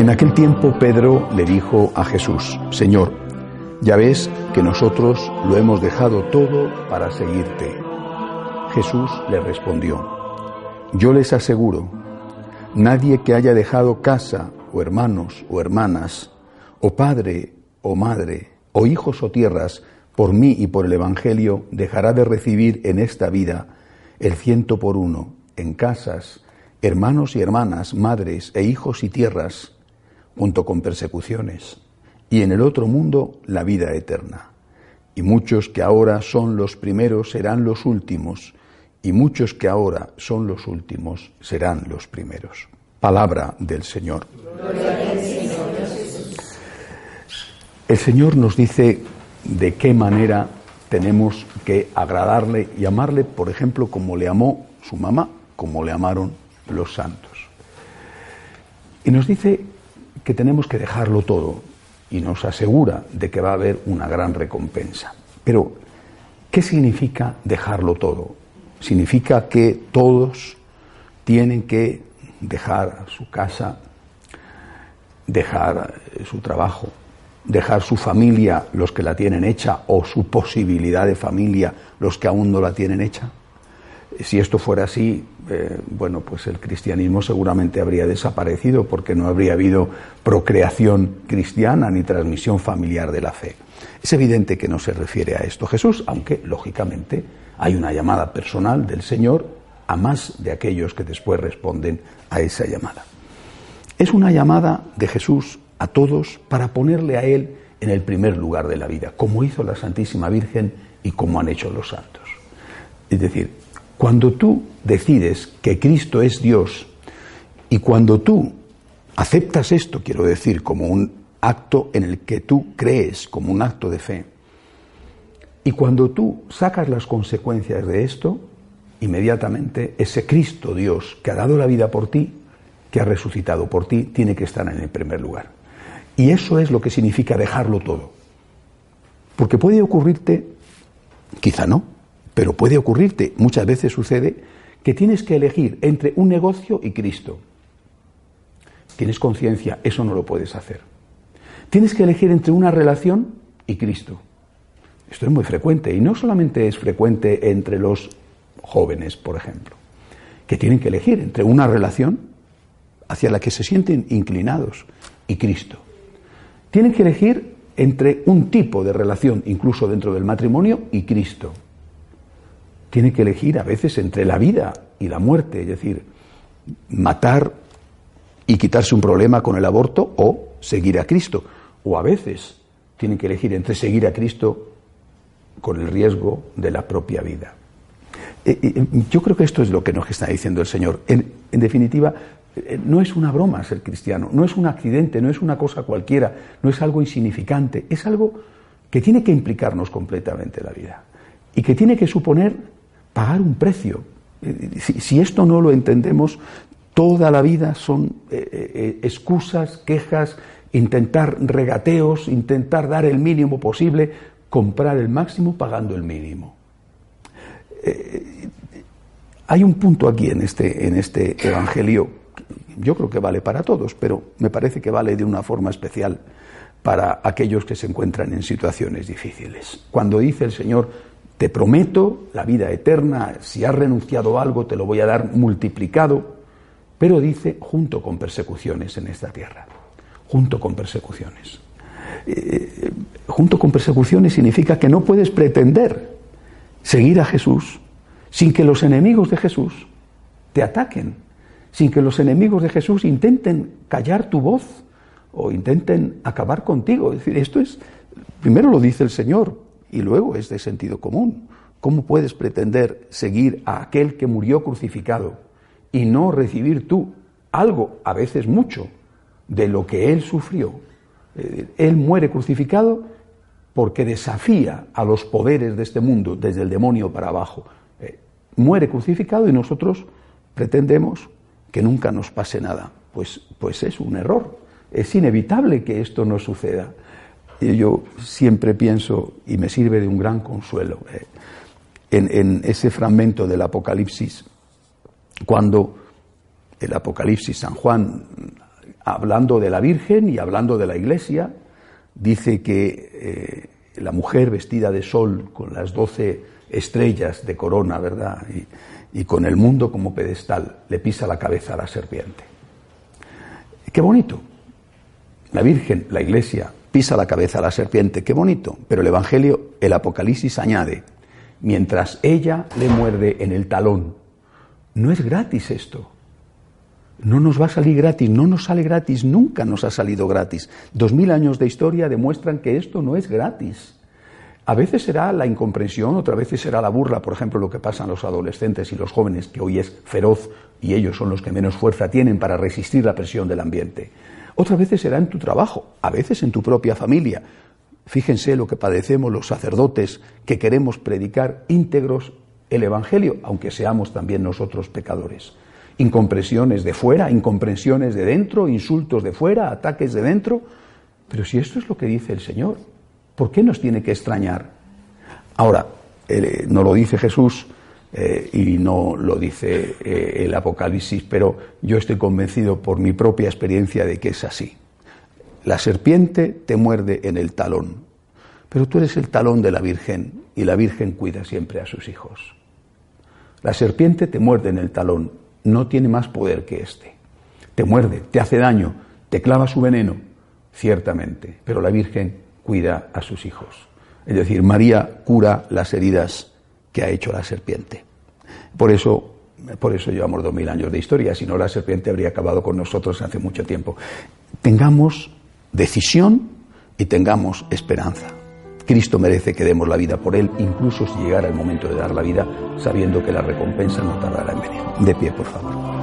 En aquel tiempo Pedro le dijo a Jesús, Señor, ya ves que nosotros lo hemos dejado todo para seguirte. Jesús le respondió, yo les aseguro, nadie que haya dejado casa o hermanos o hermanas, o padre o madre, o hijos o tierras, por mí y por el Evangelio, dejará de recibir en esta vida el ciento por uno, en casas, hermanos y hermanas, madres e hijos y tierras, junto con persecuciones, y en el otro mundo la vida eterna. Y muchos que ahora son los primeros serán los últimos, y muchos que ahora son los últimos serán los primeros. Palabra del Señor. El Señor nos dice de qué manera tenemos que agradarle y amarle, por ejemplo, como le amó su mamá, como le amaron los santos. Y nos dice que tenemos que dejarlo todo y nos asegura de que va a haber una gran recompensa. Pero, ¿qué significa dejarlo todo? Significa que todos tienen que dejar su casa, dejar eh, su trabajo, dejar su familia, los que la tienen hecha, o su posibilidad de familia, los que aún no la tienen hecha. Si esto fuera así, eh, bueno, pues el cristianismo seguramente habría desaparecido porque no habría habido procreación cristiana ni transmisión familiar de la fe. Es evidente que no se refiere a esto Jesús, aunque lógicamente hay una llamada personal del Señor a más de aquellos que después responden a esa llamada. Es una llamada de Jesús a todos para ponerle a Él en el primer lugar de la vida, como hizo la Santísima Virgen y como han hecho los santos. Es decir, cuando tú decides que Cristo es Dios y cuando tú aceptas esto, quiero decir, como un acto en el que tú crees, como un acto de fe, y cuando tú sacas las consecuencias de esto, inmediatamente ese Cristo Dios que ha dado la vida por ti, que ha resucitado por ti, tiene que estar en el primer lugar. Y eso es lo que significa dejarlo todo. Porque puede ocurrirte, quizá no, pero puede ocurrirte, muchas veces sucede, que tienes que elegir entre un negocio y Cristo. Tienes conciencia, eso no lo puedes hacer. Tienes que elegir entre una relación y Cristo. Esto es muy frecuente y no solamente es frecuente entre los jóvenes, por ejemplo, que tienen que elegir entre una relación hacia la que se sienten inclinados y Cristo. Tienen que elegir entre un tipo de relación, incluso dentro del matrimonio, y Cristo. Tienen que elegir a veces entre la vida y la muerte, es decir, matar y quitarse un problema con el aborto o seguir a Cristo. O a veces tienen que elegir entre seguir a Cristo con el riesgo de la propia vida. Eh, eh, yo creo que esto es lo que nos está diciendo el Señor. En, definitiva, eh, no es una broma ser cristiano, no es un accidente, no es una cosa cualquiera, no es algo insignificante, es algo que tiene que implicarnos completamente la vida y que tiene que suponer pagar un precio. Eh, si, esto no lo entendemos, toda la vida son eh, excusas, quejas, intentar regateos, intentar dar el mínimo posible, comprar el máximo pagando el mínimo. hay un punto aquí en este, en este Evangelio yo creo que vale para todos, pero me parece que vale de una forma especial para aquellos que se encuentran en situaciones difíciles. Cuando dice el Señor, te prometo la vida eterna, si has renunciado a algo te lo voy a dar multiplicado, pero dice junto con persecuciones en esta tierra, junto con persecuciones. Eh, junto con persecuciones significa que no puedes pretender seguir a Jesús sin que los enemigos de Jesús te ataquen sin que los enemigos de Jesús intenten callar tu voz o intenten acabar contigo. Es decir, esto es, primero lo dice el Señor y luego es de sentido común. ¿Cómo puedes pretender seguir a aquel que murió crucificado y no recibir tú algo, a veces mucho, de lo que Él sufrió? Él muere crucificado porque desafía a los poderes de este mundo, desde el demonio para abajo. Eh, muere crucificado y nosotros pretendemos que nunca nos pase nada. Pues, pues es un error. Es inevitable que esto no suceda. Yo siempre pienso, y me sirve de un gran consuelo, eh, en, en ese fragmento del Apocalipsis, cuando el Apocalipsis, San Juan hablando de la Virgen y hablando de la Iglesia, dice que eh, la mujer vestida de sol con las doce estrellas de corona, ¿verdad? Y, y con el mundo como pedestal, le pisa la cabeza a la serpiente. Qué bonito. La Virgen, la Iglesia, pisa la cabeza a la serpiente, qué bonito. Pero el Evangelio, el Apocalipsis añade, mientras ella le muerde en el talón. No es gratis esto. No nos va a salir gratis, no nos sale gratis, nunca nos ha salido gratis. Dos mil años de historia demuestran que esto no es gratis. A veces será la incomprensión, otras veces será la burla, por ejemplo, lo que pasa en los adolescentes y los jóvenes, que hoy es feroz y ellos son los que menos fuerza tienen para resistir la presión del ambiente. Otras veces será en tu trabajo, a veces en tu propia familia. Fíjense lo que padecemos los sacerdotes que queremos predicar íntegros el Evangelio, aunque seamos también nosotros pecadores. Incomprensiones de fuera, incomprensiones de dentro, insultos de fuera, ataques de dentro. Pero si esto es lo que dice el Señor, ¿por qué nos tiene que extrañar? Ahora, eh, no lo dice Jesús eh, y no lo dice eh, el Apocalipsis, pero yo estoy convencido por mi propia experiencia de que es así. La serpiente te muerde en el talón, pero tú eres el talón de la Virgen y la Virgen cuida siempre a sus hijos. La serpiente te muerde en el talón, no tiene más poder que este. Te muerde, te hace daño, te clava su veneno, ciertamente, pero la Virgen cuida a sus hijos. Es decir, María cura las heridas que ha hecho la serpiente. Por eso, por eso llevamos dos mil años de historia, si no la serpiente habría acabado con nosotros hace mucho tiempo. Tengamos decisión y tengamos esperanza. Cristo merece que demos la vida por Él, incluso si llegara el momento de dar la vida, sabiendo que la recompensa no tardará en venir. De pie, por favor.